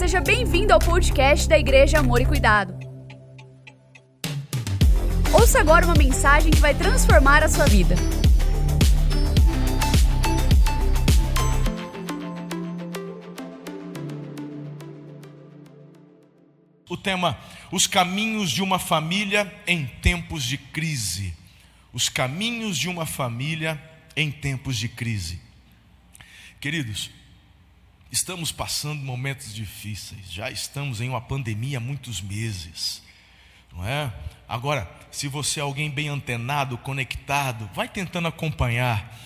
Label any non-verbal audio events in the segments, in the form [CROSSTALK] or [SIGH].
seja bem-vindo ao podcast da Igreja Amor e Cuidado. Ouça agora uma mensagem que vai transformar a sua vida. O tema: Os caminhos de uma família em tempos de crise. Os caminhos de uma família em tempos de crise. Queridos, estamos passando momentos difíceis, já estamos em uma pandemia há muitos meses, não é? Agora, se você é alguém bem antenado, conectado, vai tentando acompanhar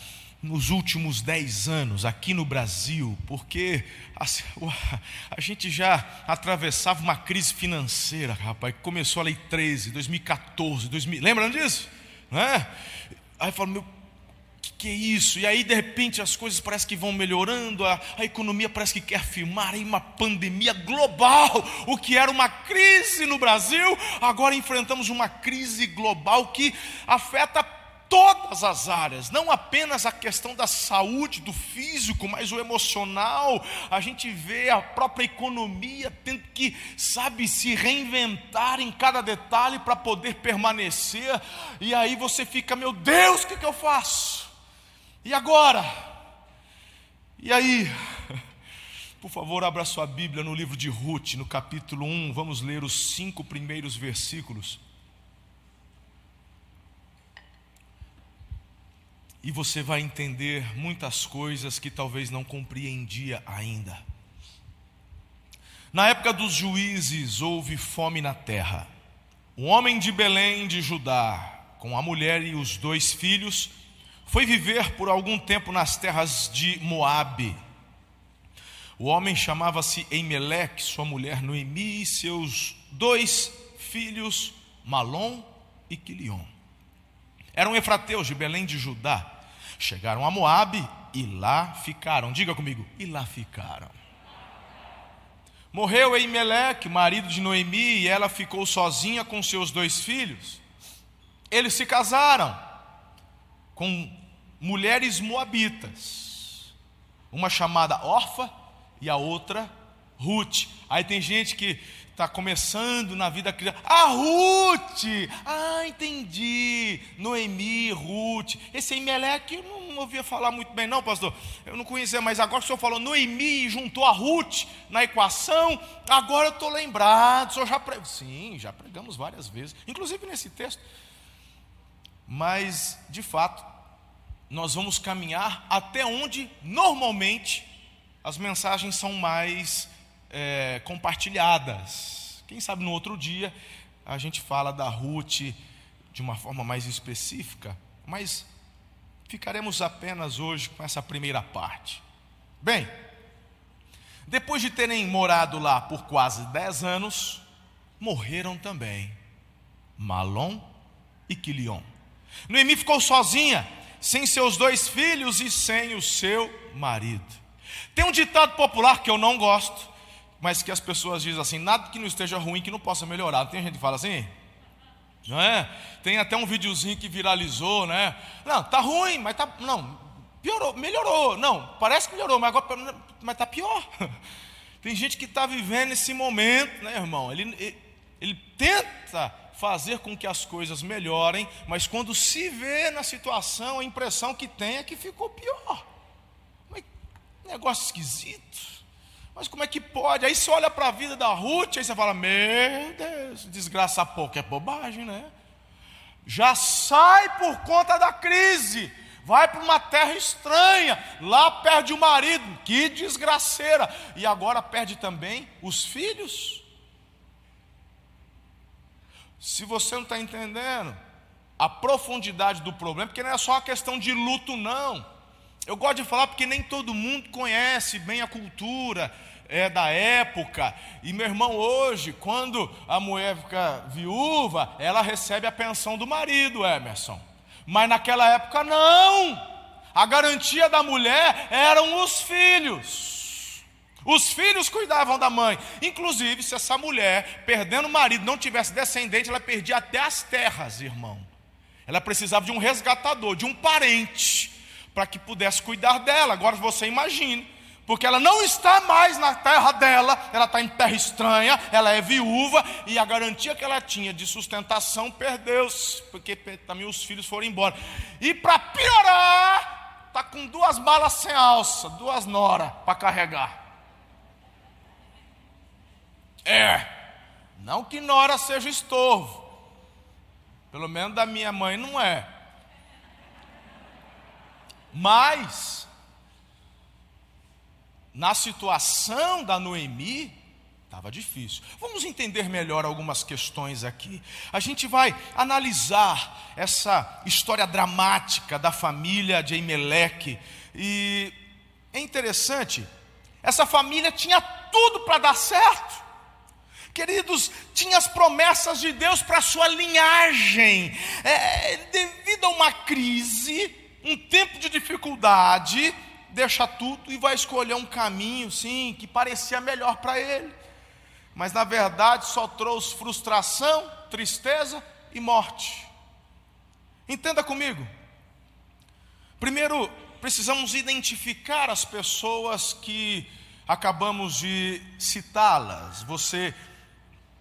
nos últimos dez anos aqui no Brasil, porque a, [LAUGHS] a, gente já atravessava uma crise financeira, rapaz, começou a Lei 13, 2014, 2000, lembram disso? Não é? Aí falo, meu, que, que é isso? E aí, de repente, as coisas parecem que vão melhorando, a, a economia parece que quer firmar, aí uma pandemia global, [LAUGHS] o que era uma crise no Brasil, agora enfrentamos uma crise global que afeta todas as áreas, não apenas a questão da saúde, do físico, mas o emocional. A gente vê a própria economia tendo que, sabe, se reinventar em cada detalhe para poder permanecer. E aí você fica, meu Deus, o que, que eu faço? E agora? E aí? [LAUGHS] Por favor, abra sua Bíblia no livro de Ruth, no capítulo 1, vamos ler os cinco primeiros versículos. e você vai entender muitas coisas que talvez não compreendia ainda. Na época dos juízes houve fome na terra. Um homem de Belém de Judá, com a mulher e os dois filhos, foi viver por algum tempo nas terras de Moabe. O homem chamava-se Emelec, sua mulher Noemi e seus dois filhos Malom e Quilion. Eram efrateus de Belém de Judá. Chegaram a Moabe e lá ficaram. Diga comigo, e lá ficaram. Morreu Eimeleque, marido de Noemi, e ela ficou sozinha com seus dois filhos. Eles se casaram com mulheres moabitas, uma chamada Orfa e a outra Ruth. Aí tem gente que está começando na vida cristã. A Ruth! Ah, entendi. Noemi, Ruth. Esse Emelec eu não ouvia falar muito bem, não, pastor. Eu não conhecia, mas agora que o senhor falou Noemi e juntou a Ruth na equação, agora eu estou lembrado. O senhor já pre... Sim, já pregamos várias vezes, inclusive nesse texto. Mas, de fato, nós vamos caminhar até onde normalmente as mensagens são mais é, compartilhadas. Quem sabe no outro dia a gente fala da Ruth de uma forma mais específica, mas ficaremos apenas hoje com essa primeira parte. Bem, depois de terem morado lá por quase dez anos, morreram também Malom e Quilion. Noemi ficou sozinha, sem seus dois filhos e sem o seu marido. Tem um ditado popular que eu não gosto, mas que as pessoas dizem assim: nada que não esteja ruim que não possa melhorar. Tem gente que fala assim? Não é? Tem até um videozinho que viralizou, né? Não, tá ruim, mas tá. Não, piorou, melhorou. Não, parece que melhorou, mas agora mas tá pior. [LAUGHS] Tem gente que está vivendo esse momento, né, irmão? Ele, ele, ele tenta fazer com que as coisas melhorem, mas quando se vê na situação, a impressão que tem é que ficou pior. Mas, negócio esquisito. Mas como é que pode? Aí você olha para a vida da Ruth, aí você fala: Meu Deus, desgraça pouco, é bobagem, né? Já sai por conta da crise, vai para uma terra estranha, lá perde o marido, que desgraceira, e agora perde também os filhos. Se você não está entendendo a profundidade do problema, porque não é só uma questão de luto, não. Eu gosto de falar porque nem todo mundo conhece bem a cultura é, da época. E meu irmão, hoje, quando a mulher fica viúva, ela recebe a pensão do marido, Emerson. Mas naquela época não. A garantia da mulher eram os filhos. Os filhos cuidavam da mãe. Inclusive, se essa mulher, perdendo o marido, não tivesse descendente, ela perdia até as terras, irmão. Ela precisava de um resgatador, de um parente para que pudesse cuidar dela. Agora você imagine, porque ela não está mais na terra dela, ela está em terra estranha, ela é viúva e a garantia que ela tinha de sustentação perdeu-se, porque também os filhos foram embora. E para piorar, está com duas malas sem alça, duas noras para carregar. É, não que nora seja estorvo, pelo menos da minha mãe não é. Mas na situação da Noemi, estava difícil. Vamos entender melhor algumas questões aqui. A gente vai analisar essa história dramática da família de Eimeleque. E é interessante, essa família tinha tudo para dar certo. Queridos, tinha as promessas de Deus para a sua linhagem. É, devido a uma crise, um tempo de dificuldade, deixa tudo e vai escolher um caminho, sim, que parecia melhor para ele, mas na verdade só trouxe frustração, tristeza e morte. Entenda comigo. Primeiro, precisamos identificar as pessoas que acabamos de citá-las. Você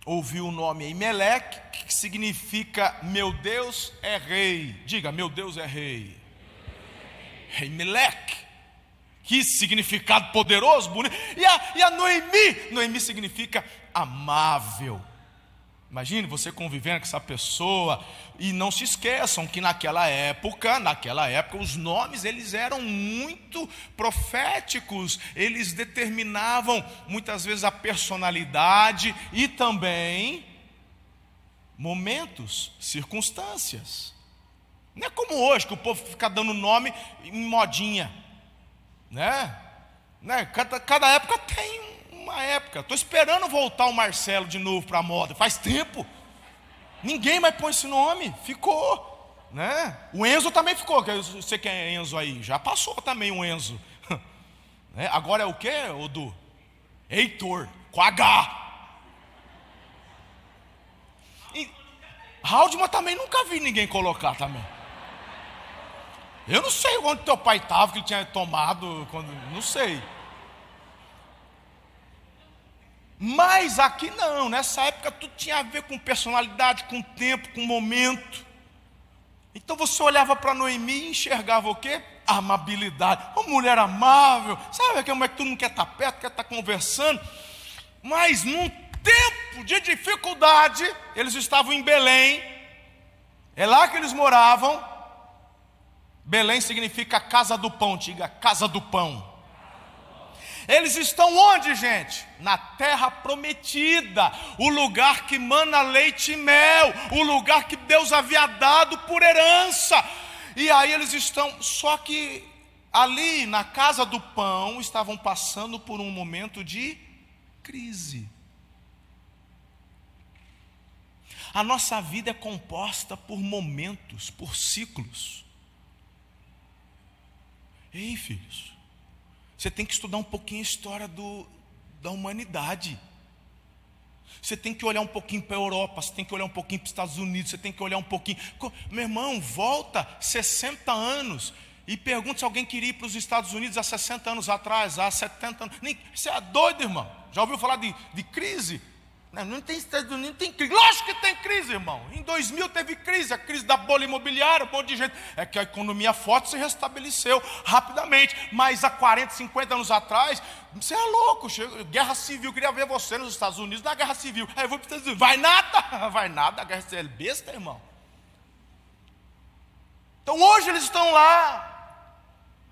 ouviu o nome Emelec, que significa meu Deus é rei. Diga, meu Deus é rei. Emelec que significado poderoso, bonito. E a, e a Noemi? Noemi significa amável. Imagine você convivendo com essa pessoa e não se esqueçam que naquela época, naquela época os nomes eles eram muito proféticos, eles determinavam muitas vezes a personalidade e também momentos, circunstâncias. Não é como hoje que o povo fica dando nome em modinha né? né? Cada, cada época tem uma época. Estou esperando voltar o Marcelo de novo para a moda. Faz tempo. Ninguém mais põe esse nome. Ficou. Né? O Enzo também ficou. Você que é Enzo aí. Já passou também o Enzo. [LAUGHS] né? Agora é o que, Odu? Heitor. Com H. E Haldman também nunca vi ninguém colocar também. Eu não sei onde teu pai estava, que ele tinha tomado, quando, não sei. Mas aqui não, nessa época tudo tinha a ver com personalidade, com tempo, com momento. Então você olhava para Noemi e enxergava o quê? Amabilidade. Uma mulher amável, sabe aquela mulher que tu não quer estar tá perto, quer estar tá conversando. Mas num tempo de dificuldade, eles estavam em Belém, é lá que eles moravam, Belém significa casa do pão, diga casa do pão. Eles estão onde, gente? Na terra prometida, o lugar que mana leite e mel, o lugar que Deus havia dado por herança. E aí eles estão, só que ali na casa do pão estavam passando por um momento de crise. A nossa vida é composta por momentos, por ciclos. Ei, filhos, você tem que estudar um pouquinho a história do, da humanidade. Você tem que olhar um pouquinho para a Europa, você tem que olhar um pouquinho para os Estados Unidos, você tem que olhar um pouquinho. Meu irmão, volta 60 anos e pergunta se alguém queria ir para os Estados Unidos há 60 anos atrás, há 70 anos. Você é doido, irmão. Já ouviu falar de, de crise? Não, não tem Estados Unidos, não tem crise. Lógico que tem crise, irmão. Em 2000 teve crise, a crise da bolha imobiliária, um monte de gente. É que a economia forte se restabeleceu rapidamente. Mas há 40, 50 anos atrás, você é louco. Guerra civil, queria ver você nos Estados Unidos na guerra civil. Aí eu vou para os Estados Unidos. Vai nada, [LAUGHS] vai nada. A guerra civil é besta, irmão. Então hoje eles estão lá.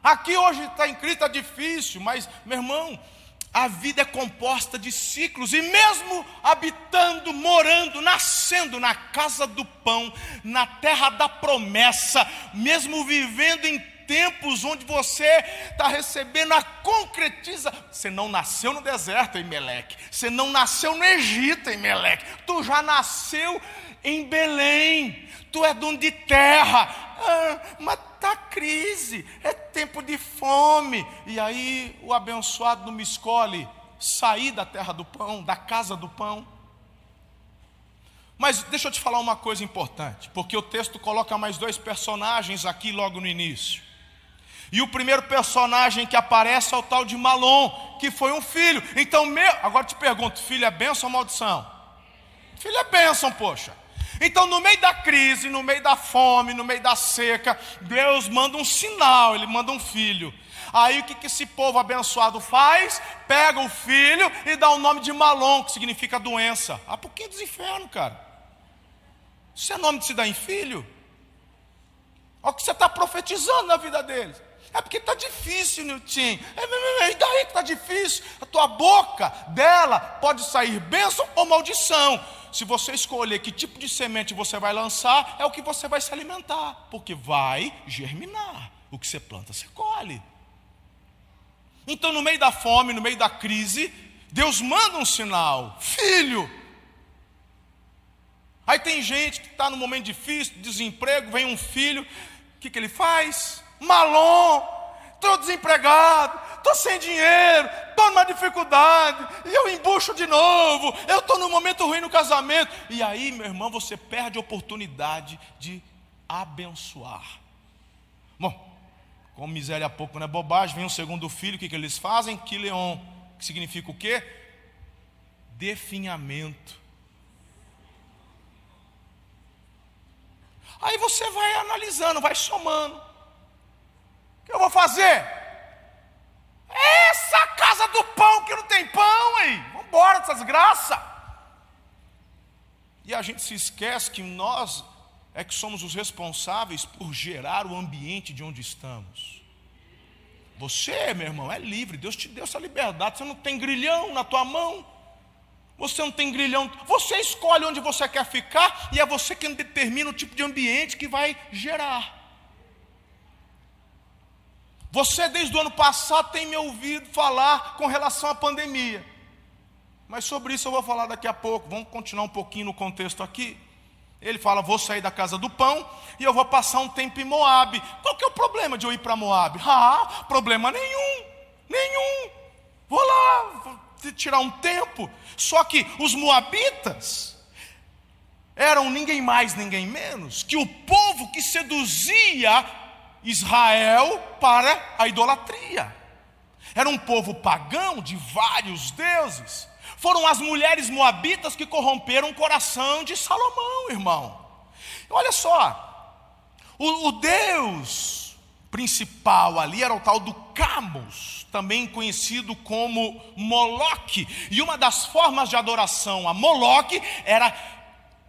Aqui hoje está em crise, está difícil, mas, meu irmão, a vida é composta de ciclos, e mesmo habitando, morando, nascendo na casa do pão, na terra da promessa, mesmo vivendo em tempos onde você está recebendo a concretiza. Você não nasceu no deserto em Meleque, você não nasceu no Egito em Meleque, tu já nasceu em Belém, tu é dono de terra, ah, mas está crise, é tempo de fome. E aí o abençoado não me escolhe sair da terra do pão, da casa do pão. Mas deixa eu te falar uma coisa importante, porque o texto coloca mais dois personagens aqui logo no início. E o primeiro personagem que aparece é o tal de Malom, que foi um filho. Então, meu, agora te pergunto: filho é bênção ou maldição? Filho é bênção, poxa. Então, no meio da crise, no meio da fome, no meio da seca, Deus manda um sinal, Ele manda um filho. Aí o que, que esse povo abençoado faz? Pega o filho e dá o nome de Malom, que significa doença. Ah, pouquinho dos infernos, cara. Isso é nome de se dar em filho? Olha o que você está profetizando na vida deles. É porque está difícil, Nilton. É, e daí que está difícil? A tua boca dela pode sair bênção ou maldição. Se você escolher que tipo de semente você vai lançar, é o que você vai se alimentar. Porque vai germinar. O que você planta, você colhe. Então, no meio da fome, no meio da crise, Deus manda um sinal: filho. Aí tem gente que está no momento difícil, desemprego, vem um filho, o que, que ele faz? Malom, estou desempregado, estou sem dinheiro, estou numa dificuldade, e eu embucho de novo, eu estou num momento ruim no casamento. E aí, meu irmão, você perde a oportunidade de abençoar. Bom, com miséria pouco não é bobagem, vem o segundo filho, o que, que eles fazem? Quileon, que significa o quê? Definhamento. Aí você vai analisando, vai somando. O que eu vou fazer? Essa casa do pão que não tem pão, aí. Vamos embora dessas graças. E a gente se esquece que nós é que somos os responsáveis por gerar o ambiente de onde estamos. Você, meu irmão, é livre, Deus te deu essa liberdade, você não tem grilhão na tua mão. Você não tem grilhão, você escolhe onde você quer ficar e é você quem determina o tipo de ambiente que vai gerar. Você, desde o ano passado, tem me ouvido falar com relação à pandemia. Mas sobre isso eu vou falar daqui a pouco. Vamos continuar um pouquinho no contexto aqui. Ele fala: Vou sair da casa do pão e eu vou passar um tempo em Moab. Qual que é o problema de eu ir para Moab? [LAUGHS] Ah, problema nenhum, nenhum. Vou lá, vou tirar um tempo. Só que os moabitas eram ninguém mais, ninguém menos que o povo que seduzia Israel para a idolatria. Era um povo pagão de vários deuses. Foram as mulheres moabitas que corromperam o coração de Salomão, irmão. Olha só, o, o Deus principal ali era o tal do Camus, também conhecido como Moloque. E uma das formas de adoração a Moloque era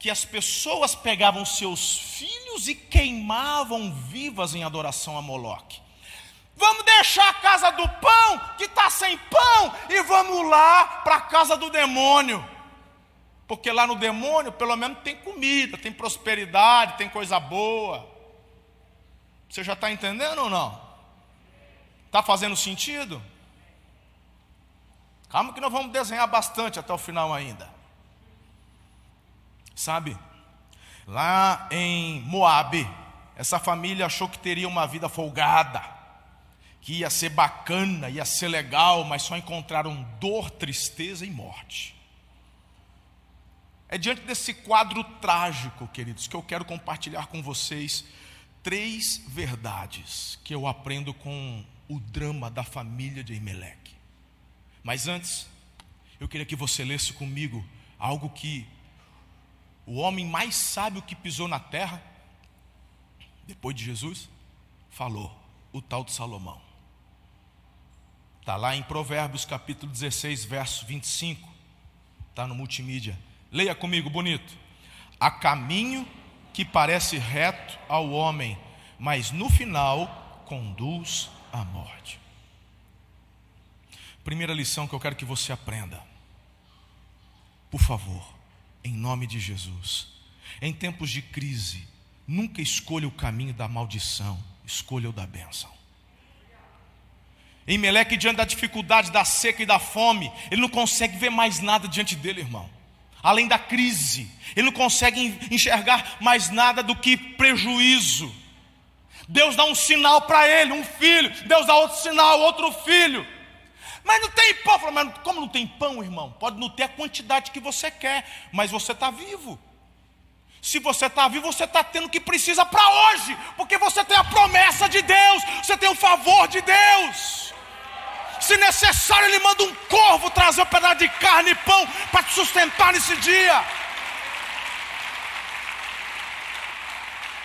que as pessoas pegavam seus filhos e queimavam vivas em adoração a Moloque. Vamos deixar a casa do pão, que está sem pão, e vamos lá para a casa do demônio. Porque lá no demônio, pelo menos, tem comida, tem prosperidade, tem coisa boa. Você já está entendendo ou não? Está fazendo sentido? Calma que nós vamos desenhar bastante até o final ainda. Sabe, lá em Moabe, essa família achou que teria uma vida folgada que ia ser bacana, ia ser legal, mas só encontraram dor, tristeza e morte. É diante desse quadro trágico, queridos, que eu quero compartilhar com vocês três verdades que eu aprendo com o drama da família de Emelec. Mas antes, eu queria que você lesse comigo algo que o homem mais sábio que pisou na terra, depois de Jesus, falou, o tal de Salomão. Está lá em Provérbios capítulo 16, verso 25. Está no multimídia. Leia comigo, bonito. Há caminho que parece reto ao homem, mas no final conduz à morte. Primeira lição que eu quero que você aprenda. Por favor, em nome de Jesus. Em tempos de crise, nunca escolha o caminho da maldição, escolha o da bênção. Em Meleque, diante da dificuldade, da seca e da fome, ele não consegue ver mais nada diante dele, irmão. Além da crise, ele não consegue enxergar mais nada do que prejuízo. Deus dá um sinal para ele, um filho. Deus dá outro sinal, outro filho. Mas não tem pão. Mas como não tem pão, irmão? Pode não ter a quantidade que você quer, mas você está vivo. Se você está vivo, você está tendo o que precisa para hoje, porque você tem a promessa de Deus, você tem o favor de Deus. Se necessário, Ele manda um corvo trazer um pedaço de carne e pão para te sustentar nesse dia.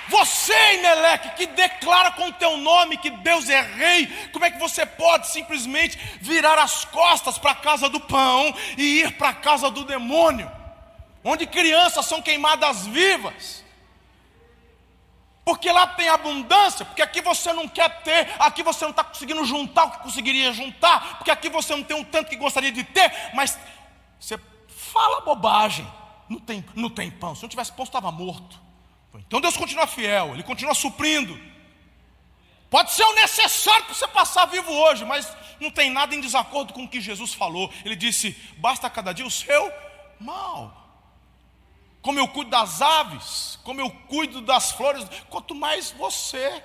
Você, Imeleque, que declara com teu nome que Deus é rei, como é que você pode simplesmente virar as costas para a casa do pão e ir para a casa do demônio, onde crianças são queimadas vivas? Porque lá tem abundância, porque aqui você não quer ter, aqui você não está conseguindo juntar o que conseguiria juntar, porque aqui você não tem o tanto que gostaria de ter, mas você fala bobagem, não tem, não tem pão, se não tivesse pão, estava morto. Então Deus continua fiel, Ele continua suprindo. Pode ser o necessário para você passar vivo hoje, mas não tem nada em desacordo com o que Jesus falou. Ele disse: basta cada dia o seu mal. Como eu cuido das aves, como eu cuido das flores, quanto mais você.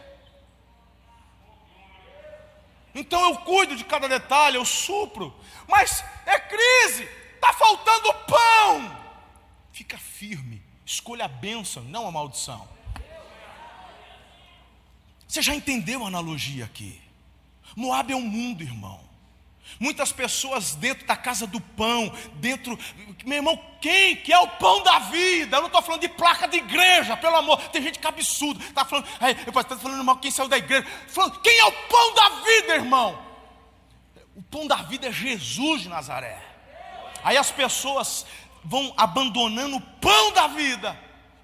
Então eu cuido de cada detalhe, eu supro. Mas é crise, está faltando pão. Fica firme Escolha a bênção, não a maldição. Você já entendeu a analogia aqui? Moab é um mundo, irmão. Muitas pessoas dentro da casa do pão, dentro, meu irmão, quem que é o pão da vida? Eu não estou falando de placa de igreja, pelo amor. Tem gente que é absurdo, está falando, aí, eu estou falando mal quem saiu da igreja. Falando, quem é o pão da vida, irmão? O pão da vida é Jesus de Nazaré. Aí as pessoas vão abandonando o pão da vida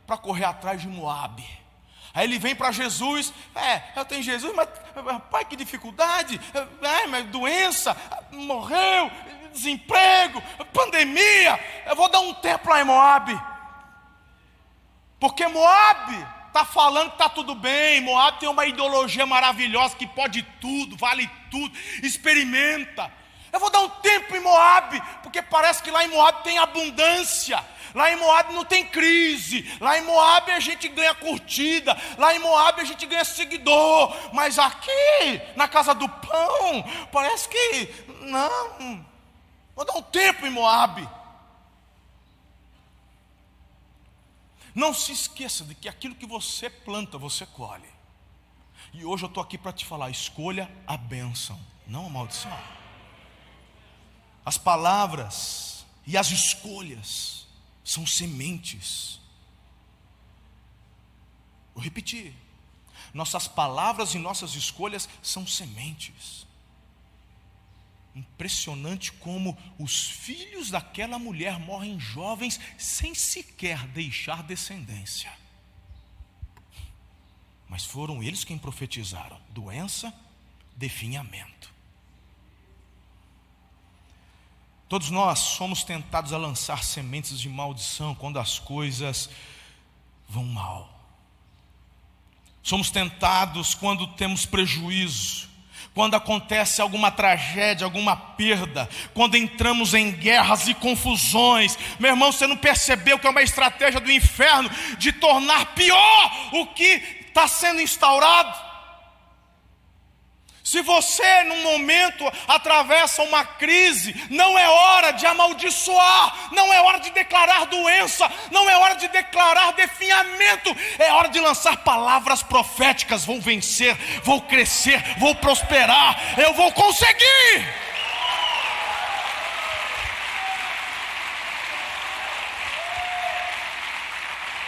para correr atrás de Moab. Aí ele vem para Jesus, é, eu tenho Jesus, mas pai, que dificuldade, é, mas doença, morreu, desemprego, pandemia, eu vou dar um tempo lá em Moab. Porque Moab está falando que está tudo bem, Moab tem uma ideologia maravilhosa que pode tudo, vale tudo, experimenta. Eu vou dar um tempo em Moab, porque parece que lá em Moab tem abundância. Lá em Moab não tem crise. Lá em Moab a gente ganha curtida. Lá em Moab a gente ganha seguidor. Mas aqui, na casa do pão, parece que não. Vou dar um tempo em Moab. Não se esqueça de que aquilo que você planta, você colhe. E hoje eu estou aqui para te falar: escolha a bênção, não a maldição as palavras e as escolhas são sementes. Vou repetir. Nossas palavras e nossas escolhas são sementes. Impressionante como os filhos daquela mulher morrem jovens sem sequer deixar descendência. Mas foram eles quem profetizaram: doença, definhamento. Todos nós somos tentados a lançar sementes de maldição quando as coisas vão mal. Somos tentados quando temos prejuízo, quando acontece alguma tragédia, alguma perda, quando entramos em guerras e confusões. Meu irmão, você não percebeu que é uma estratégia do inferno de tornar pior o que está sendo instaurado? Se você, num momento, atravessa uma crise, não é hora de amaldiçoar, não é hora de declarar doença, não é hora de declarar definhamento, é hora de lançar palavras proféticas: vou vencer, vou crescer, vou prosperar, eu vou conseguir.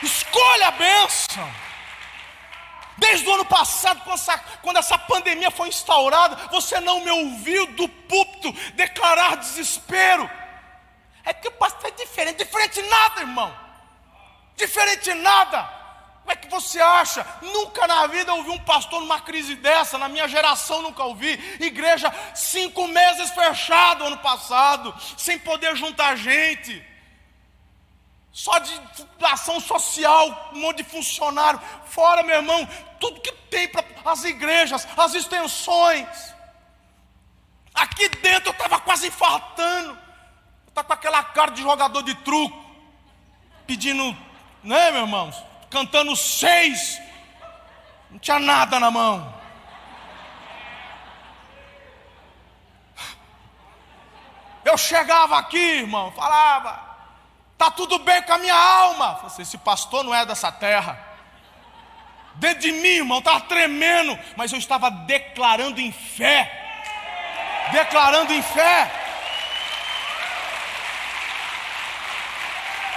Escolha a bênção. Desde o ano passado, quando essa, quando essa pandemia foi instaurada, você não me ouviu do púlpito declarar desespero. É que o pastor é diferente. Diferente nada, irmão. Diferente nada. Como é que você acha? Nunca na vida ouvi um pastor numa crise dessa, na minha geração nunca ouvi. Igreja, cinco meses fechado ano passado, sem poder juntar gente só de ação social, um monte de funcionário, fora, meu irmão, tudo que tem para as igrejas, as extensões. Aqui dentro eu estava quase infartando. Está com aquela cara de jogador de truco, pedindo, né, meu irmão? Cantando seis, não tinha nada na mão. Eu chegava aqui, irmão, falava, Tá tudo bem com a minha alma. Assim, esse pastor não é dessa terra. Dentro de mim, irmão, estava tremendo, mas eu estava declarando em fé. Declarando em fé.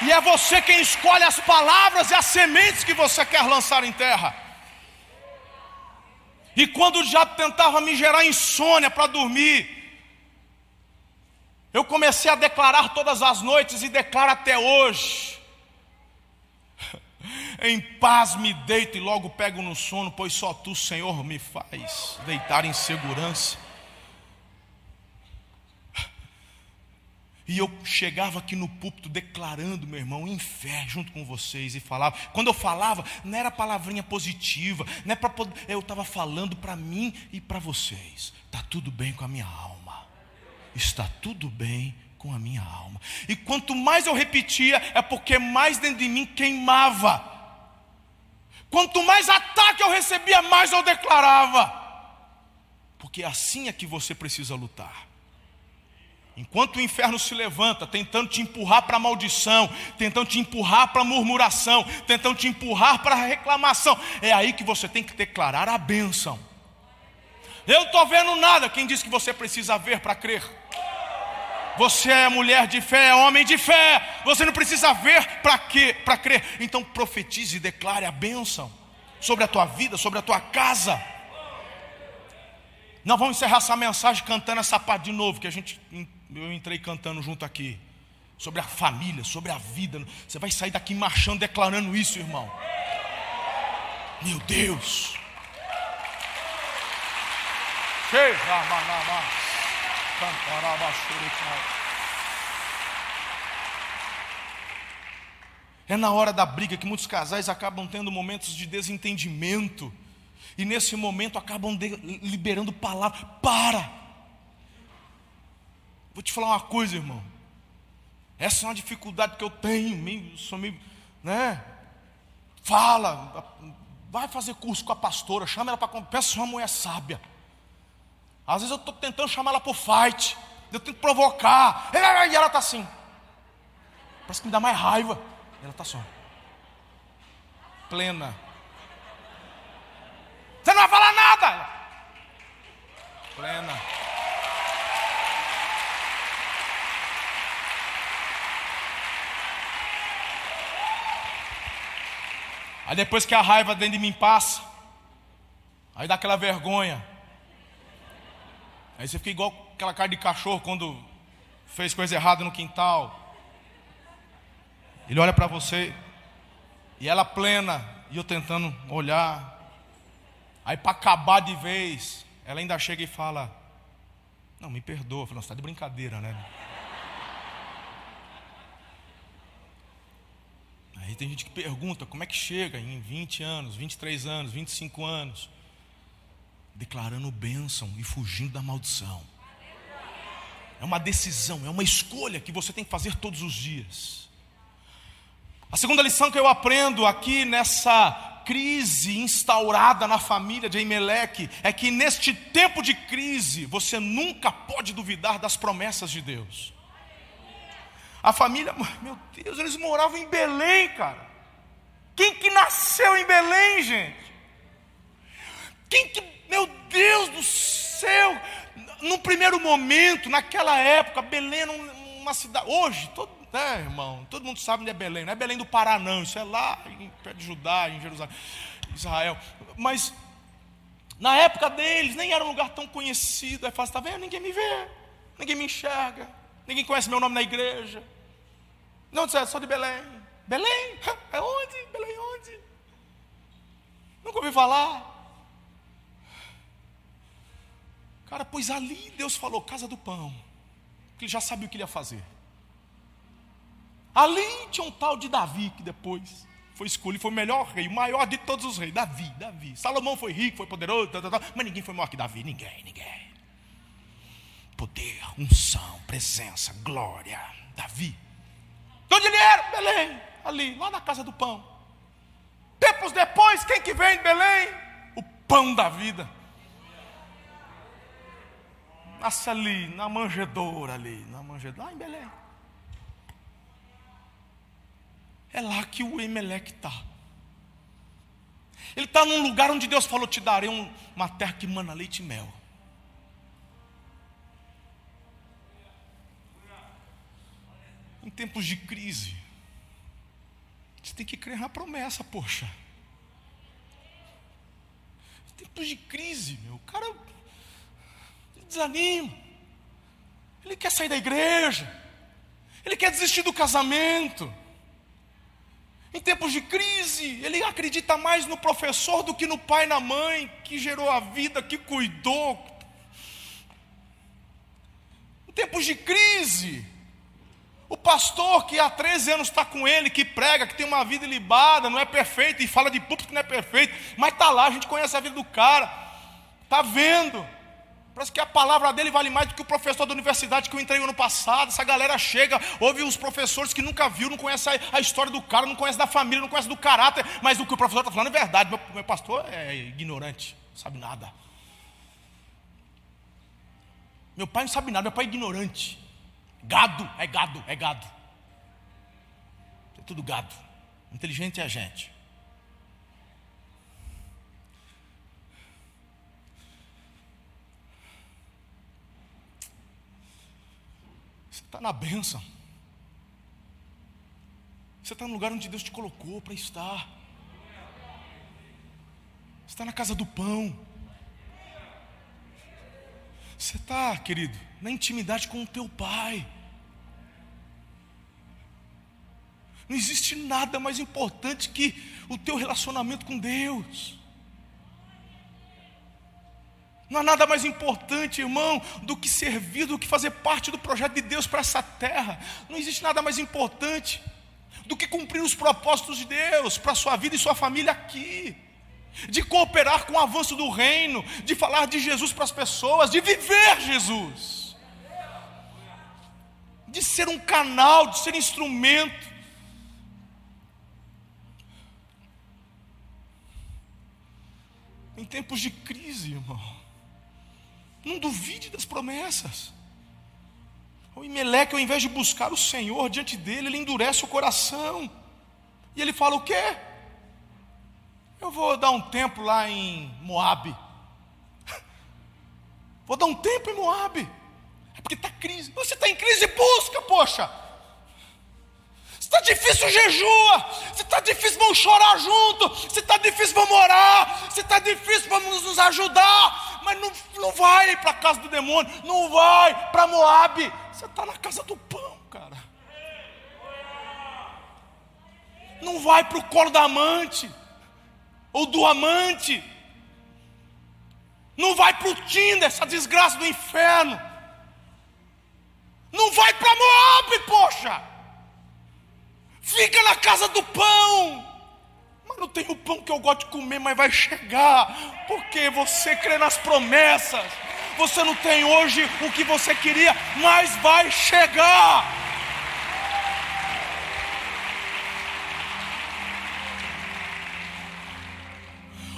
E é você quem escolhe as palavras e as sementes que você quer lançar em terra. E quando o diabo tentava me gerar insônia para dormir, eu comecei a declarar todas as noites e declaro até hoje. [LAUGHS] Em paz me deito e logo pego no sono, pois só tu, Senhor, me faz deitar em segurança. [SIGHS] E eu chegava aqui no púlpito declarando, meu irmão, em fé junto com vocês e falava. Quando eu falava, não era palavrinha positiva, não é para eu estava falando para mim e para vocês. Está tudo bem com a minha alma. Está tudo bem com a minha alma. E quanto mais eu repetia, é porque mais dentro de mim queimava. Quanto mais ataque eu recebia, mais eu declarava. Porque assim é que você precisa lutar. Enquanto o inferno se levanta, tentando te empurrar para a maldição, tentando te empurrar para a murmuração, tentando te empurrar para a reclamação, é aí que você tem que declarar a bênção. Eu não estou vendo nada. Quem diz que você precisa ver para crer? Você é mulher de fé, é homem de fé. Você não precisa ver para quê? Para crer. Então profetize e declare a bênção sobre a tua vida, sobre a tua casa. Nós vamos encerrar essa mensagem cantando essa parte de novo, que a gente eu entrei cantando junto aqui. Sobre a família, sobre a vida. Você vai sair daqui marchando, declarando isso, irmão. Meu Deus. É na hora da briga que muitos casais acabam tendo momentos de desentendimento. E nesse momento acabam de, liberando palavras. Para! Vou te falar uma coisa, irmão. Essa é uma dificuldade que eu tenho, meio, sou meio, né? Fala, vai fazer curso com a pastora, chama ela para peça uma mulher sábia. Às vezes eu estou tentando chamar ela por fight, eu tenho que provocar, e ela está assim. Parece que me dá mais raiva. Ela está só. Plena. Você não vai falar nada. Plena. Aí depois que a raiva dentro de mim passa, aí dá aquela vergonha. Aí você fica igual aquela cara de cachorro quando fez coisa errada no quintal. Ele olha para você e ela plena e eu tentando olhar. Aí para acabar de vez, ela ainda chega e fala: Não, me perdoa. Você está de brincadeira, né? Aí tem gente que pergunta como é que chega em 20 anos, 23 anos, 25 anos, declarando bênção e fugindo da maldição. É uma decisão, é uma escolha que você tem que fazer todos os dias. A segunda lição que eu aprendo aqui nessa crise instaurada na família de Emelec é que neste tempo de crise você nunca pode duvidar das promessas de Deus. A família, meu Deus, eles moravam em Belém, cara. Quem que nasceu em Belém, gente? Quem que, meu Deus do céu, no primeiro momento, naquela época, Belém era uma cidade. Hoje, todo, né, irmão, todo mundo sabe onde é Belém. Não é Belém do Pará, não. Isso é lá em pé de Judá, em Jerusalém, Israel. Mas na época deles, nem era um lugar tão conhecido. Aí fala, está vendo? Ninguém me vê, ninguém me enxerga, ninguém conhece meu nome na igreja. Não, disse, sou de Belém. Belém? [LAUGHS] É onde? Belém onde? Nunca ouvi falar. Cara, pois ali Deus falou, casa do pão. Porque ele já sabia o que ele ia fazer. Ali tinha um tal de Davi, que depois foi escolhido, foi o melhor rei, o maior de todos os reis. Davi, Davi. Salomão foi rico, foi poderoso, mas ninguém foi maior que Davi, ninguém, ninguém. Poder, unção, presença, glória. Davi. De onde ele era? Belém, ali, lá na casa do pão. Tempos depois, quem que vem de Belém? O pão da vida. Nasce ali, na manjedoura ali, na manjedoura, lá em Belém. É lá que o Emelec está. Ele está num lugar onde Deus falou: Te darei uma terra que mana leite e mel. Em tempos de crise, você tem que crer na promessa, poxa. Em tempos de crise, meu, o cara desanima. Ele quer sair da igreja. Ele quer desistir do casamento. Em tempos de crise, ele acredita mais no professor do que no pai e na mãe, que gerou a vida, que cuidou. Em tempos de crise, o pastor que há 13 anos está com ele, que prega, que tem uma vida ilibada, não é perfeito, e fala de público que não é perfeito, mas está lá, a gente conhece a vida do cara, está vendo. Parece que a palavra dele vale mais do que o professor da universidade que eu entrei ano passado. Essa galera chega, ouve os professores que nunca viu, não conhece a, história do cara, não conhece da família, não conhece do caráter, mas o que o professor está falando é verdade. Meu, meu pastor é ignorante, não sabe nada. Meu pai não sabe nada, meu pai é ignorante. Gado, é gado, é gado. É tudo gado. Inteligente é a gente. Você está na bênção. Você está no lugar onde Deus te colocou para estar. Você está na casa do pão. Você está, querido, na intimidade com o teu pai. Não existe nada mais importante que o teu relacionamento com Deus. Não há nada mais importante, irmão, do que servir, do que fazer parte do projeto de Deus para essa terra. Não existe nada mais importante do que cumprir os propósitos de Deus para a sua vida e sua família aqui de cooperar com o avanço do reino, de falar de Jesus para as pessoas, de viver Jesus, de ser um canal, de ser instrumento. Em tempos de crise, irmão, não duvide das promessas. O Imeleque, ao invés de buscar o Senhor diante dele, ele endurece o coração. E ele fala o quê? Eu vou dar um tempo lá em Moab. [LAUGHS] Vou dar um tempo em Moab. É porque está crise. Você está em crise, busca, poxa. Está difícil, jejua. Se está difícil, vamos chorar junto. Se está difícil, vamos orar. Se está difícil, vamos nos ajudar. Mas não, não vai para a casa do demônio. Não vai para Moab. Você está na casa do pão, cara. Não vai para o colo da amante ou do amante. Não vai para o Tinder, essa desgraça do inferno. Não vai para Moab, poxa. Fica na casa do pão. Mas não tem o pão que eu gosto de comer, mas vai chegar. Porque você crê nas promessas. Você não tem hoje o que você queria, mas vai chegar.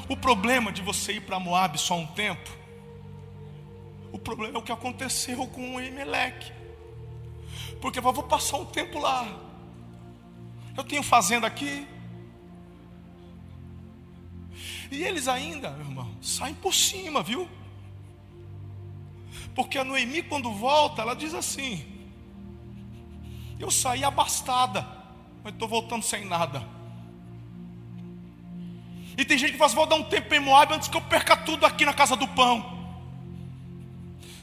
O problema de você ir para Moab só um tempo, o problema é o que aconteceu com o Emelec. Porque eu vou passar um tempo lá. Eu tenho fazenda aqui. E eles ainda, meu irmão, saem por cima, viu? Porque a Noemi, quando volta, ela diz assim: Eu saí abastada, mas estou voltando sem nada. E tem gente que fala assim, vou dar um tempo em Moab antes que eu perca tudo aqui na casa do pão.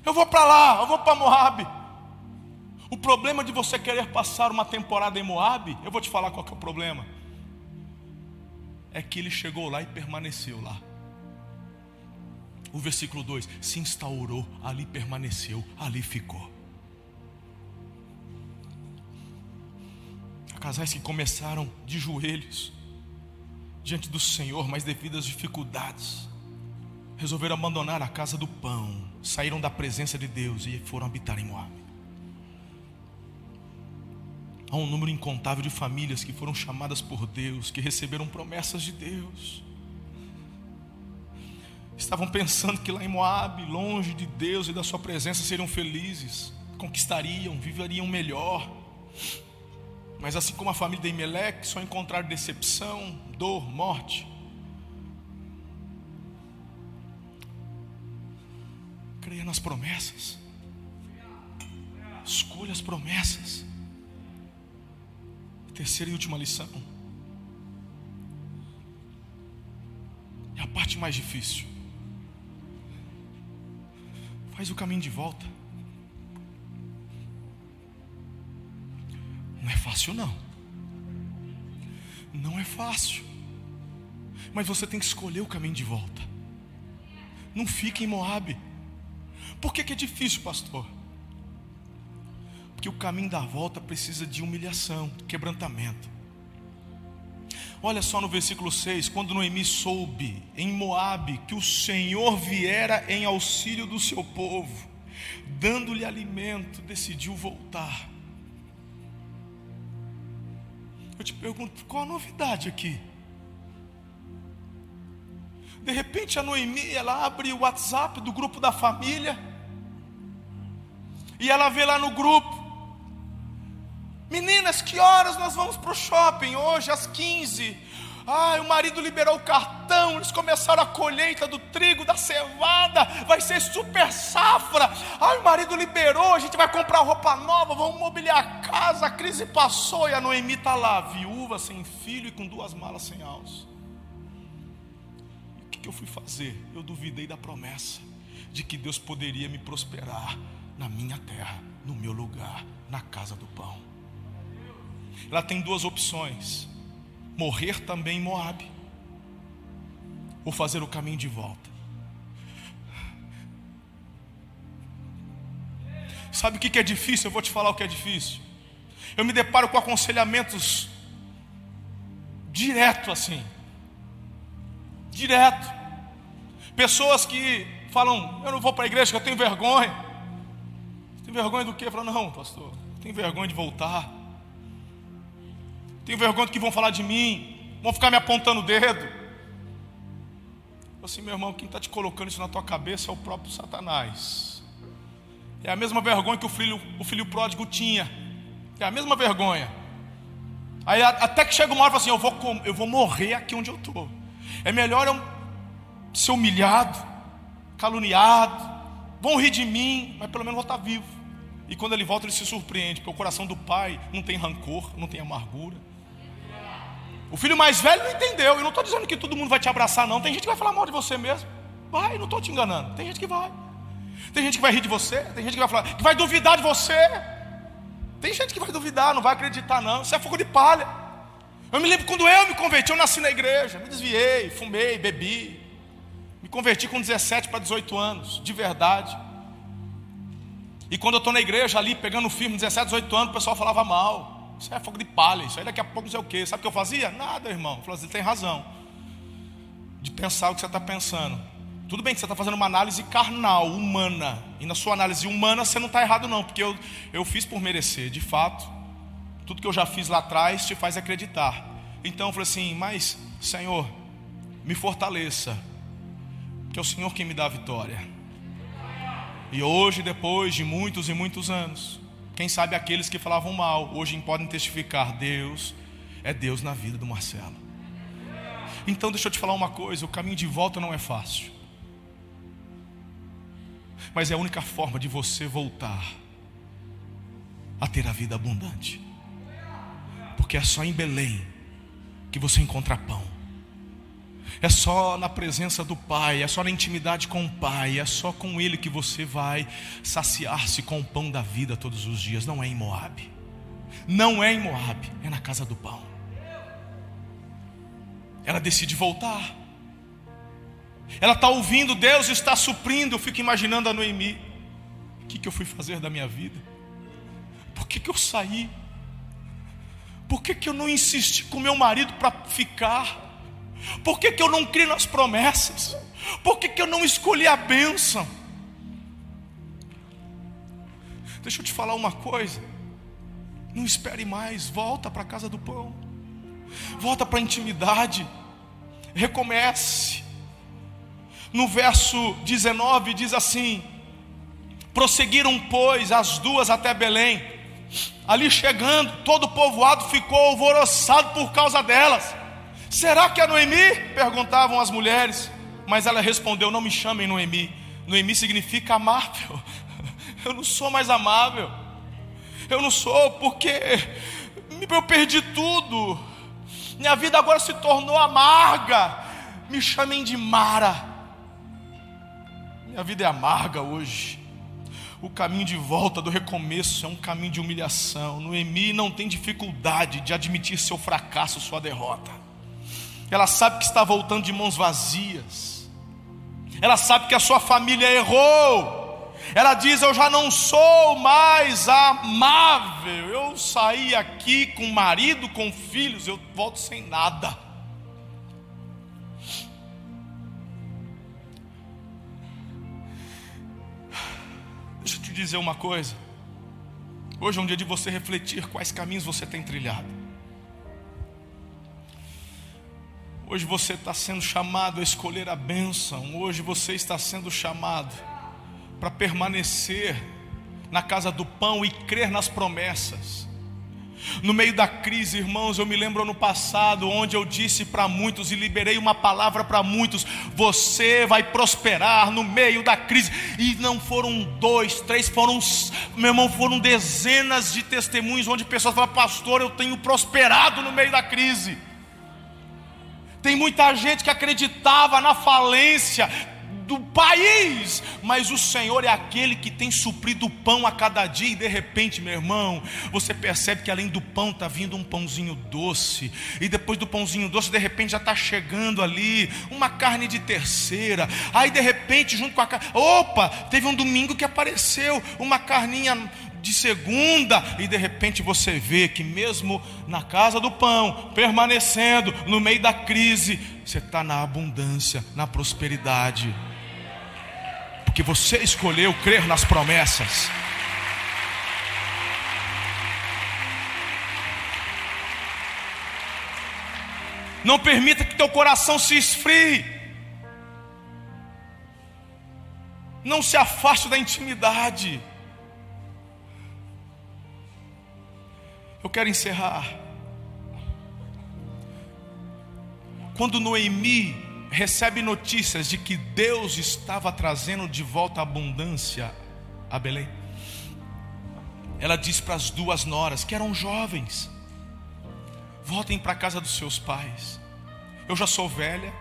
Eu vou para lá, eu vou para Moab. O problema de você querer passar uma temporada em Moab, eu vou te falar qual é o problema. É que ele chegou lá e permaneceu lá. O versículo 2: se instaurou, ali permaneceu, ali ficou. Há casais que começaram de joelhos, diante do Senhor, mas devido às dificuldades, resolveram abandonar a casa do pão, saíram da presença de Deus e foram habitar em Moab. Há um número incontável de famílias que foram chamadas por Deus, que receberam promessas de Deus. Estavam pensando que lá em Moab, longe de Deus e da sua presença, seriam felizes, conquistariam, viveriam melhor. Mas assim como a família de Imeleque, só encontrar decepção, dor, morte. Creia nas promessas. Escolha as promessas. Terceira e última lição. É a parte mais difícil. Faz o caminho de volta. Não é fácil, não. Não é fácil. Mas você tem que escolher o caminho de volta. Não fique em Moab. Por que, que é difícil, pastor? Porque o caminho da volta precisa de humilhação, quebrantamento. Olha só no versículo 6, quando Noemi soube em Moabe que o Senhor viera em auxílio do seu povo, dando-lhe alimento, decidiu voltar. Eu te pergunto, qual a novidade aqui? De repente a Noemi, ela abre o WhatsApp do grupo da família, e ela vê lá no grupo, Meninas, que horas nós vamos para o shopping? Hoje, às 15. Ai, o marido liberou o cartão, eles começaram a colheita do trigo, da cevada, vai ser super safra. Ai, o marido liberou, a gente vai comprar roupa nova, vamos mobiliar a casa, a crise passou e a Noemi está lá, viúva, sem filho e com duas malas sem alça. o que, que eu fui fazer? Eu duvidei da promessa de que Deus poderia me prosperar na minha terra, no meu lugar, na casa do pão ela tem duas opções: morrer também em Moab, ou fazer o caminho de volta. Sabe o que é difícil? Eu vou te falar o que é difícil. Eu me deparo com aconselhamentos direto assim, direto. Pessoas que falam: Eu não vou para a igreja, eu tenho vergonha. Tem vergonha do quê? Eu falo: Não, pastor, tenho vergonha de voltar. Tenho vergonha do que vão falar de mim. Vão ficar me apontando o dedo. Assim, meu irmão, quem está te colocando isso na tua cabeça é o próprio Satanás. É a mesma vergonha que o filho, o filho pródigo tinha. É a mesma vergonha. Aí até que chega uma hora e fala assim: eu vou, eu vou morrer aqui onde eu estou. É melhor eu ser humilhado, caluniado. Vão rir de mim, mas pelo menos vou estar vivo. E quando ele volta, ele se surpreende, porque o coração do pai não tem rancor, não tem amargura. O filho mais velho não entendeu. Eu não estou dizendo que todo mundo vai te abraçar, não. Tem gente que vai falar mal de você mesmo. Vai, não estou te enganando. Tem gente que vai. Tem gente que vai rir de você. Tem gente que vai falar, que vai duvidar de você. Tem gente que vai duvidar, não vai acreditar, não. Isso é fogo de palha. Eu me lembro quando eu me converti, eu nasci na igreja, me desviei, fumei, bebi. Me converti com 17 para 18 anos, de verdade. E quando eu estou na igreja ali, pegando firme, 17, 18 anos, o pessoal falava mal. Isso é fogo de palha, isso aí daqui a pouco não sei o quê. Sabe o que eu fazia? Nada, irmão. Falei assim, tem razão. De pensar o que você está pensando. Tudo bem que você está fazendo uma análise carnal, humana. E na sua análise humana você não está errado, não. Porque eu, eu fiz por merecer. De fato, tudo que eu já fiz lá atrás te faz acreditar. Então eu falei assim, mas, Senhor, me fortaleça. Que é o Senhor quem me dá a vitória. E hoje, depois de muitos e muitos anos, quem sabe aqueles que falavam mal, hoje podem testificar: Deus é Deus na vida do Marcelo. Então, deixa eu te falar uma coisa: o caminho de volta não é fácil, mas é a única forma de você voltar a ter a vida abundante, porque é só em Belém que você encontra pão. É só na presença do Pai, é só na intimidade com o Pai, é só com Ele que você vai saciar-se com o pão da vida todos os dias. Não é em Moab, não é em Moab, é na casa do pão. Ela decide voltar. Ela está ouvindo, Deus está suprindo. Eu fico imaginando a Noemi. O que, que eu fui fazer da minha vida? Por que, que eu saí? Por que, que eu não insisti com meu marido para ficar? Por que, que eu não creio nas promessas? Por que, que eu não escolhi a bênção? Deixa eu te falar uma coisa. Não espere mais, volta para a casa do pão. Volta para a intimidade. Recomece. No verso 19 diz assim: Prosseguiram, pois, as duas até Belém. Ali chegando, todo o povoado ficou alvoroçado por causa delas. Será que é Noemi? Perguntavam as mulheres. Mas ela respondeu: Não me chamem Noemi. Noemi significa amável. [LAUGHS] Eu não sou mais amável. Eu não sou porque eu perdi tudo. Minha vida agora se tornou amarga. Me chamem de Mara. Minha vida é amarga hoje. O caminho de volta do recomeço é um caminho de humilhação. Noemi não tem dificuldade de admitir seu fracasso, sua derrota. Ela sabe que está voltando de mãos vazias. Ela sabe que a sua família errou. Ela diz: Eu já não sou mais amável. Eu saí aqui com marido, com filhos, eu volto sem nada. te dizer uma coisa. Hoje é um dia de você refletir quais caminhos você tem trilhado. Hoje você está sendo chamado a escolher a bênção. Hoje você está sendo chamado para permanecer na casa do pão e crer nas promessas. No meio da crise, irmãos, eu me lembro no passado, onde eu disse para muitos e liberei uma palavra para muitos: você vai prosperar no meio da crise. E não foram dois, três, foram, meu irmão, foram dezenas de testemunhos onde pessoas falam: Pastor, eu tenho prosperado no meio da crise. Tem muita gente que acreditava na falência, do país, mas o Senhor é aquele que tem suprido o pão a cada dia, e de repente, meu irmão, você percebe que além do pão está vindo um pãozinho doce, e depois do pãozinho doce, de repente já está chegando ali uma carne de terceira, aí de repente, junto com a carne, opa, teve um domingo que apareceu uma carninha de segunda, e de repente você vê que, mesmo na casa do pão, permanecendo no meio da crise, você está na abundância, na prosperidade porque você escolheu crer nas promessas. Não permita que teu coração se esfrie. Não se afaste da intimidade. Eu quero encerrar. Quando Noemi recebe notícias de que Deus estava trazendo de volta a abundância a Belém. Ela diz para as duas noras, que eram jovens: voltem para a casa dos seus pais. Eu já sou velha,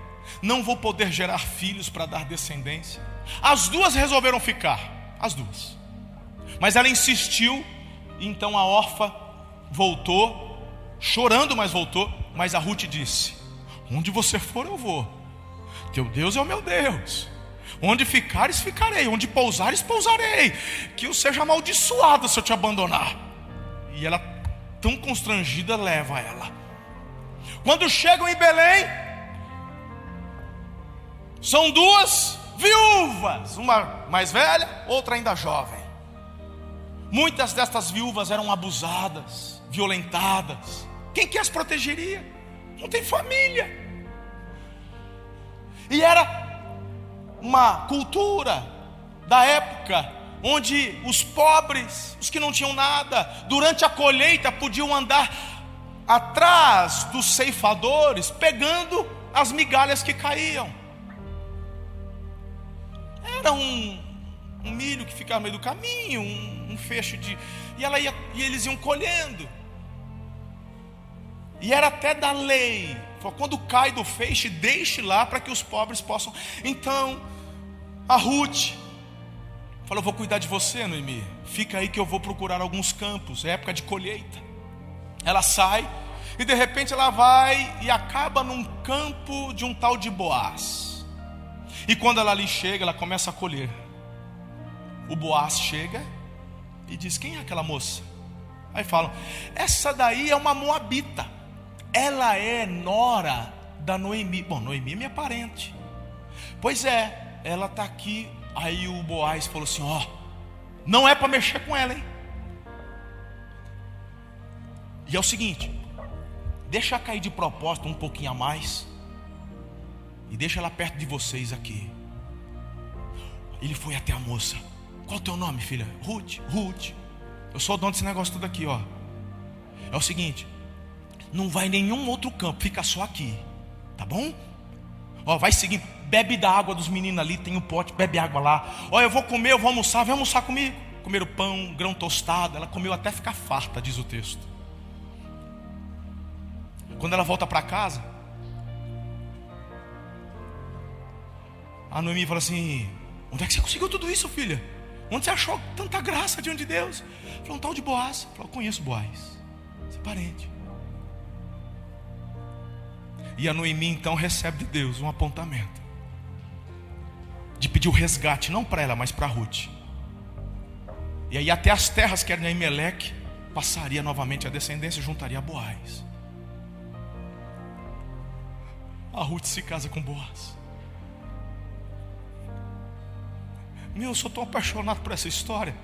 não vou poder gerar filhos para dar descendência. As duas resolveram ficar, as duas. Mas ela insistiu, então a órfã voltou, chorando, mas voltou. Mas a Ruth disse: Onde você for, eu vou teu Deus é o meu Deus. Onde ficares, ficarei. Onde pousares, pousarei. Que eu seja amaldiçoado se eu te abandonar. E ela, tão constrangida, leva ela. Quando chegam em Belém, são duas viúvas, uma mais velha, outra ainda jovem. Muitas destas viúvas eram abusadas, violentadas. Quem que as protegeria? Não tem família. E era uma cultura da época onde os pobres, os que não tinham nada, durante a colheita podiam andar atrás dos ceifadores, pegando as migalhas que caíam. Era um, um milho que ficava no meio do caminho, um, um fecho de. E, ela ia, e eles iam colhendo. E era até da lei quando cai do feixe, deixe lá para que os pobres possam. Então, a Ruth falou: Vou cuidar de você, Noemi. Fica aí que eu vou procurar alguns campos. É época de colheita. Ela sai e de repente ela vai e acaba num campo de um tal de Boaz. E quando ela ali chega, ela começa a colher. O Boaz chega e diz: Quem é aquela moça? Aí falam: Essa daí é uma moabita ela é nora da Noemi. Bom, Noemi é minha parente. Pois é, ela está aqui. Aí o Boaz falou assim: Ó, não é para mexer com ela, hein? E é o seguinte: deixa cair de propósito um pouquinho a mais. E deixa ela perto de vocês aqui. Ele foi até a moça. Qual o teu nome, filha? Ruth. Ruth. Eu sou o dono desse negócio tudo aqui, ó. É o seguinte: não vai em nenhum outro campo, fica só aqui, tá bom? Ó, vai seguindo, bebe da água dos meninos ali, tem um pote, bebe água lá. Ó, eu vou comer, eu vou almoçar, vem almoçar comigo. Comer o pão, grão tostado, ela comeu até ficar farta, diz o texto. Quando ela volta para casa, a Noemi fala assim: Onde é que você conseguiu tudo isso, filha? Onde você achou tanta graça diante de Deus? Falou, um tal de Boaz. Falou, conheço Boaz. Você é parente. E a Noemi então recebe de Deus um apontamento. De pedir o resgate, não para ela, mas para Ruth. E aí até as terras que eram em Meleque, passaria novamente a descendência, juntaria a Boaz. A Ruth se casa com Boaz. Meu, eu sou tão apaixonado por essa história.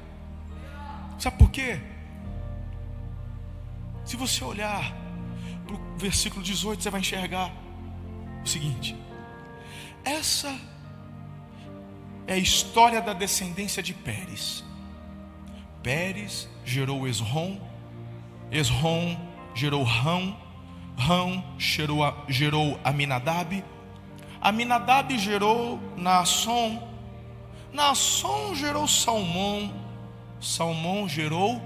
Sabe por quê? Se você olhar para o versículo 18, você vai enxergar o seguinte: essa é a história da descendência de Pérez. Pérez gerou Esrom, Esrom gerou Rão, Rão gerou, gerou Aminadab, Aminadab gerou Naasson, Naasson gerou Salmão, Salmão gerou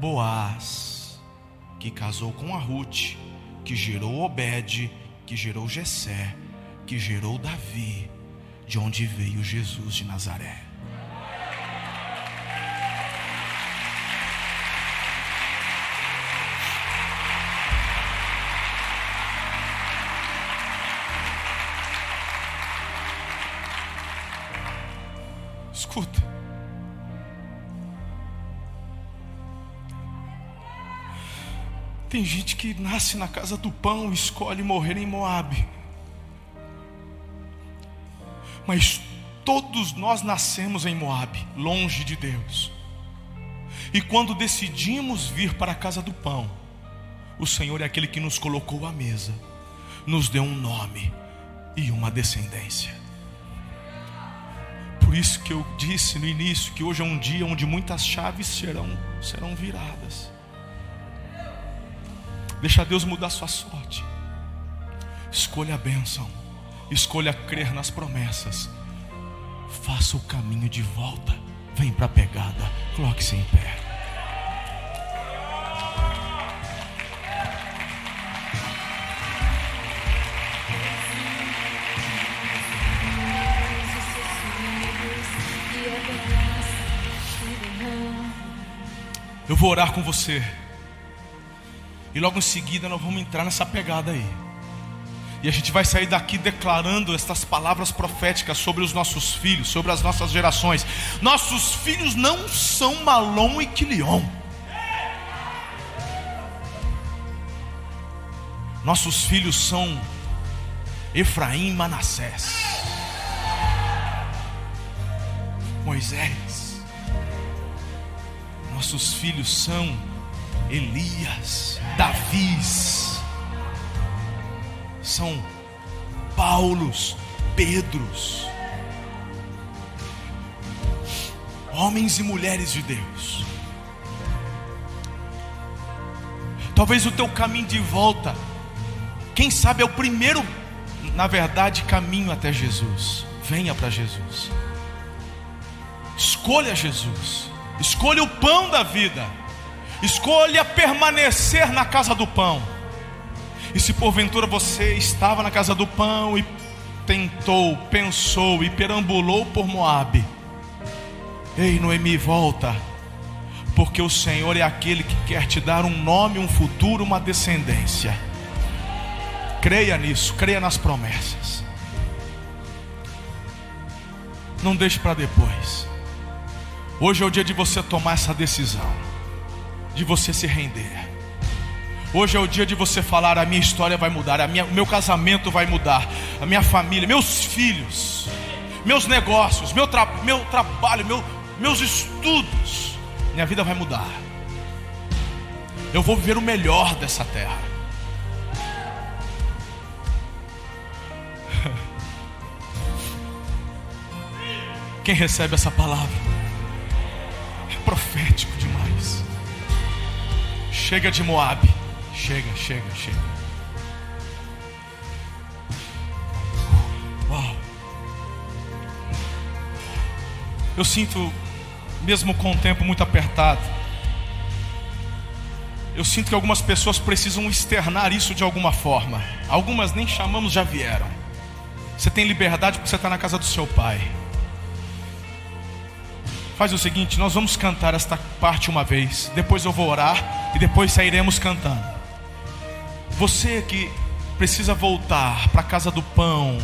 Boaz, que casou com a Ruth, que gerou Obed, que gerou Jessé, que gerou Davi, de onde veio Jesus de Nazaré. Escuta. Tem gente que nasce na casa do pão e escolhe morrer em Moabe. Mas todos nós nascemos em Moabe, longe de Deus. E quando decidimos vir para a casa do pão, o Senhor é aquele que nos colocou à mesa, nos deu um nome e uma descendência. Por isso que eu disse no início que hoje é um dia onde muitas chaves serão, serão viradas. Deixa Deus mudar sua sorte. Escolha a bênção. Escolha crer nas promessas. Faça o caminho de volta. Vem para a pegada. Coloque-se em pé. Eu vou orar com você. E logo em seguida nós vamos entrar nessa pegada aí. E a gente vai sair daqui declarando estas palavras proféticas sobre os nossos filhos, sobre as nossas gerações. Nossos filhos não são Malom e Quilion. Nossos filhos são Efraim e Manassés. Moisés. Nossos filhos são Elias, Davis, são Paulos, Pedros, homens e mulheres de Deus. Talvez o teu caminho de volta, quem sabe é o primeiro, na verdade, caminho até Jesus. Venha para Jesus. Escolha Jesus. Escolha o pão da vida. Escolha permanecer na casa do pão. E se porventura você estava na casa do pão e tentou, pensou e perambulou por Moabe, ei Noemi, volta, porque o Senhor é aquele que quer te dar um nome, um futuro, uma descendência. Creia nisso, creia nas promessas. Não deixe para depois. Hoje é o dia de você tomar essa decisão de você se render. Hoje é o dia de você falar: a minha história vai mudar, a minha, o meu casamento vai mudar, a minha família, meus filhos, meus negócios, meu, tra meu trabalho, meu, meus estudos, minha vida vai mudar. Eu vou viver o melhor dessa terra. [LAUGHS] Quem recebe essa palavra profético demais. Chega de Moab. Chega, chega, chega. Uau. Eu sinto, mesmo com o tempo muito apertado, eu sinto que algumas pessoas precisam externar isso de alguma forma. Algumas nem chamamos, já vieram. Você tem liberdade porque você está na casa do seu pai. Faz o seguinte: nós vamos cantar esta parte uma vez, depois eu vou orar e depois sairemos cantando. Você que precisa voltar para a casa do pão,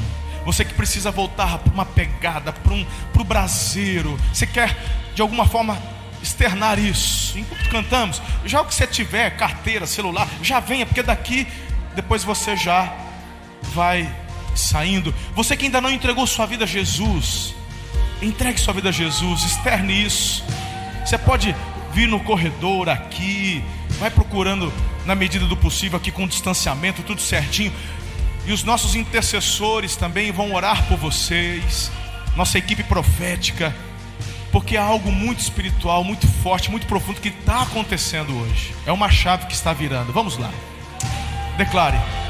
você que precisa voltar para uma pegada, para um, o braseiro, você quer de alguma forma externar isso. Enquanto cantamos, já o que você tiver, carteira, celular, já venha, porque daqui depois você já vai saindo. Você que ainda não entregou sua vida a Jesus, entregue sua vida a Jesus, externe isso. Você pode vir no corredor aqui, vai procurando na medida do possível aqui com distanciamento, tudo certinho. E os nossos intercessores também vão orar por vocês. Nossa equipe profética porque é algo muito espiritual, muito forte, muito profundo que está acontecendo hoje. É uma chave que está virando. Vamos lá. Declare.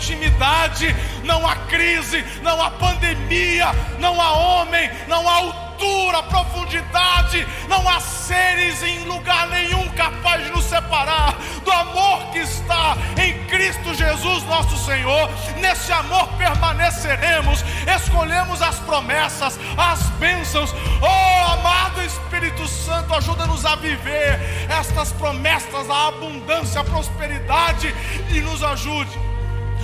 intimidade, não há crise, não há pandemia, não há homem, não há altura, profundidade, não há seres em lugar nenhum capaz de nos separar do amor que está em Cristo Jesus, nosso Senhor. Nesse amor permaneceremos, escolhemos as promessas, as bênçãos. Oh, amado Espírito Santo, ajuda-nos a viver estas promessas, a abundância, a prosperidade e nos ajude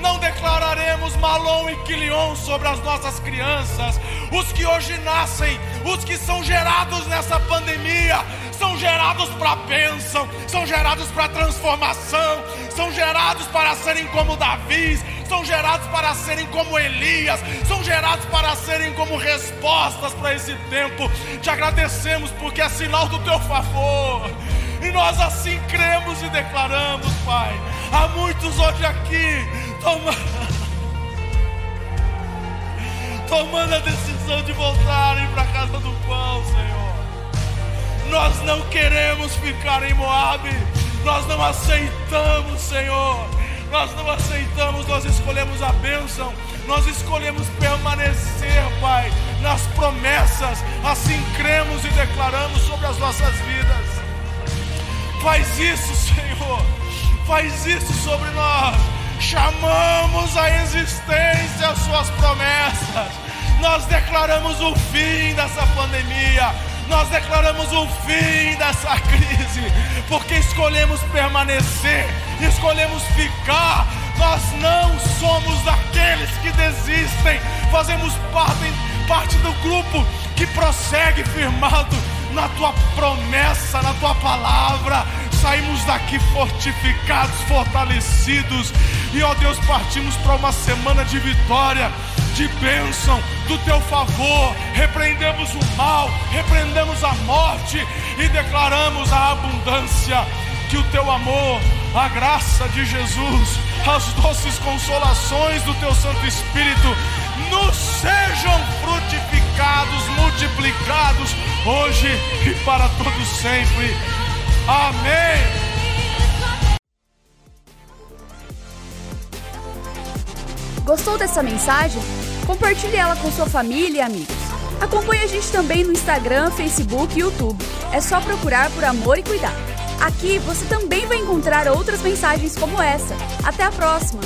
não declararemos Malom e Quilion sobre as nossas crianças, os que hoje nascem, os que são gerados nessa pandemia, são gerados para bênção, são gerados para transformação, são gerados para serem como Davi, são gerados para serem como Elias, são gerados para serem como respostas para esse tempo. Te agradecemos porque é sinal do teu favor. E nós assim cremos e declaramos, Pai. Há muitos hoje aqui tomando, tomando a decisão de voltarem para a casa do pão, Senhor. Nós não queremos ficar em Moab. Nós não aceitamos, Senhor nós não aceitamos, nós escolhemos a bênção, nós escolhemos permanecer, Pai, nas promessas, assim cremos e declaramos sobre as nossas vidas. Faz isso, Senhor, faz isso sobre nós. Chamamos a existência as Suas promessas, nós declaramos o fim dessa pandemia, Nós declaramos o fim dessa crise, porque escolhemos permanecer, escolhemos ficar. Nós não somos daqueles que desistem, fazemos parte, parte do grupo que prossegue firmado na tua promessa, na tua palavra. Saímos daqui fortificados, fortalecidos, e ó Deus, partimos para uma semana de vitória, de bênção, do teu favor. Repreendemos o mal, repreendemos a morte e declaramos a abundância. Que o teu amor, a graça de Jesus, as doces consolações do teu Santo Espírito nos sejam frutificados, multiplicados hoje e para todo sempre. Amém. Gostou dessa mensagem? Compartilhe ela com sua família e amigos. Acompanhe a gente também no Instagram, Facebook e YouTube. É só procurar por Amor e Cuidar. Aqui você também vai encontrar outras mensagens como essa. Até a próxima!